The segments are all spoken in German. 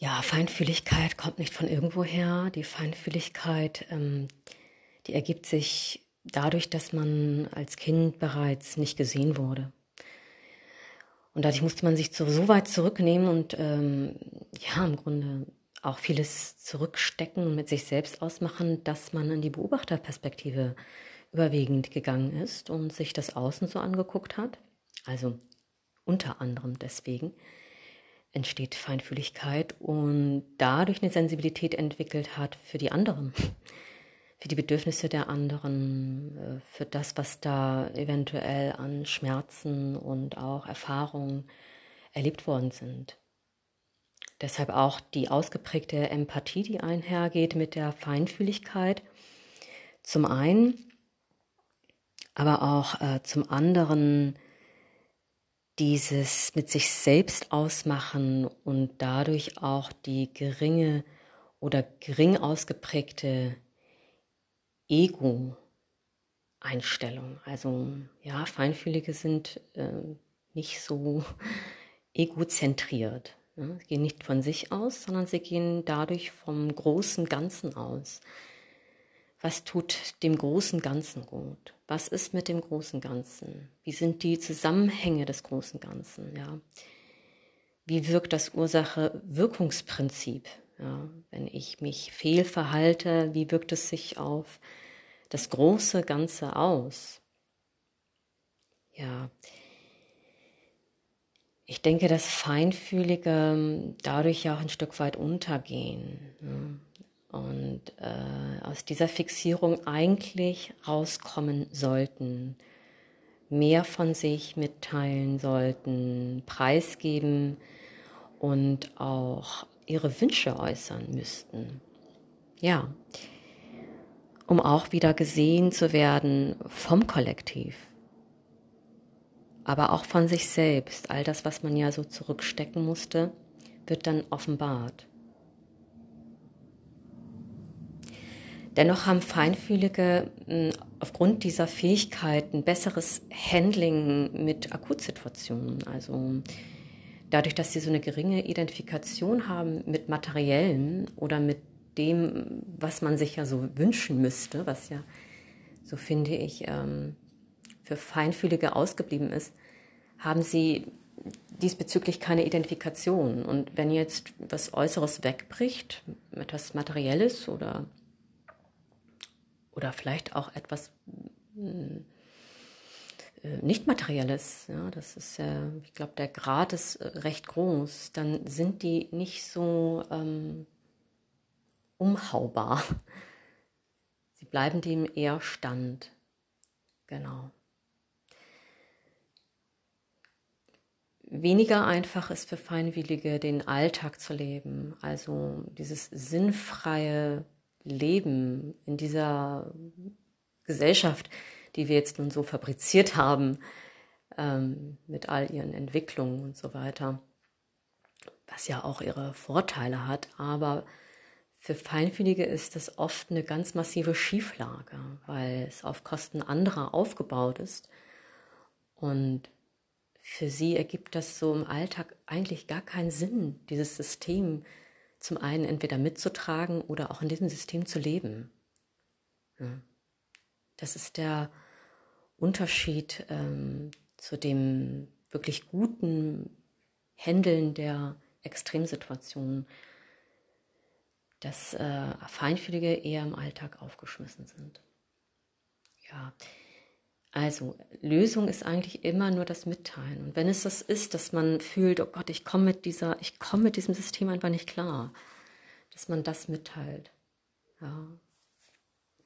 Ja, Feinfühligkeit kommt nicht von irgendwoher. Die Feinfühligkeit, ähm, die ergibt sich dadurch, dass man als Kind bereits nicht gesehen wurde. Und dadurch musste man sich so, weit zurücknehmen und ähm, ja, im Grunde auch vieles zurückstecken und mit sich selbst ausmachen, dass man in die Beobachterperspektive überwiegend gegangen ist und sich das Außen so angeguckt hat. Also unter anderem deswegen entsteht Feinfühligkeit und dadurch eine Sensibilität entwickelt hat für die anderen, für die Bedürfnisse der anderen, äh, für das, was da eventuell an Schmerzen und auch Erfahrungen erlebt worden sind. Deshalb auch die ausgeprägte Empathie, die einhergeht mit der Feinfühligkeit. Zum einen, aber auch äh, zum anderen dieses mit sich selbst ausmachen und dadurch auch die geringe oder gering ausgeprägte Ego-Einstellung. Also ja, Feinfühlige sind äh, nicht so egozentriert. Ne? Sie gehen nicht von sich aus, sondern sie gehen dadurch vom großen Ganzen aus. Was tut dem großen Ganzen gut? Was ist mit dem großen Ganzen? Wie sind die Zusammenhänge des großen Ganzen? Ja? Wie wirkt das Ursache-Wirkungsprinzip? Ja? Wenn ich mich fehlverhalte, wie wirkt es sich auf das große Ganze aus? Ja, ich denke, dass Feinfühlige dadurch ja auch ein Stück weit untergehen. Ne? und äh, aus dieser Fixierung eigentlich rauskommen sollten, mehr von sich mitteilen sollten, preisgeben und auch ihre Wünsche äußern müssten. Ja, um auch wieder gesehen zu werden vom Kollektiv, aber auch von sich selbst. All das, was man ja so zurückstecken musste, wird dann offenbart. Dennoch haben Feinfühlige hm, aufgrund dieser Fähigkeit ein besseres Handling mit Akutsituationen. Also dadurch, dass sie so eine geringe Identifikation haben mit Materiellen oder mit dem, was man sich ja so wünschen müsste, was ja, so finde ich, ähm, für Feinfühlige ausgeblieben ist, haben sie diesbezüglich keine Identifikation. Und wenn jetzt was Äußeres wegbricht, etwas Materielles oder oder vielleicht auch etwas hm, äh, nicht materielles, ja, das ist ja, ich glaube, der Grad ist äh, recht groß, dann sind die nicht so ähm, umhaubar. Sie bleiben dem eher stand. Genau. Weniger einfach ist für Feinwillige, den Alltag zu leben, also dieses sinnfreie leben in dieser Gesellschaft, die wir jetzt nun so fabriziert haben, ähm, mit all ihren Entwicklungen und so weiter, was ja auch ihre Vorteile hat, aber für Feinfühlige ist das oft eine ganz massive Schieflage, weil es auf Kosten anderer aufgebaut ist. Und für sie ergibt das so im Alltag eigentlich gar keinen Sinn, dieses System zum einen entweder mitzutragen oder auch in diesem System zu leben. Ja. Das ist der Unterschied ähm, zu dem wirklich guten Händeln der Extremsituationen, dass äh, Feinfühlige eher im Alltag aufgeschmissen sind. Ja, also, Lösung ist eigentlich immer nur das Mitteilen. Und wenn es das ist, dass man fühlt, oh Gott, ich komme mit dieser, ich komme mit diesem System einfach nicht klar, dass man das mitteilt. Ja.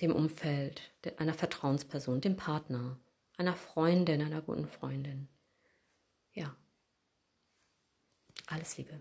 Dem Umfeld, einer Vertrauensperson, dem Partner, einer Freundin, einer guten Freundin. Ja. Alles Liebe.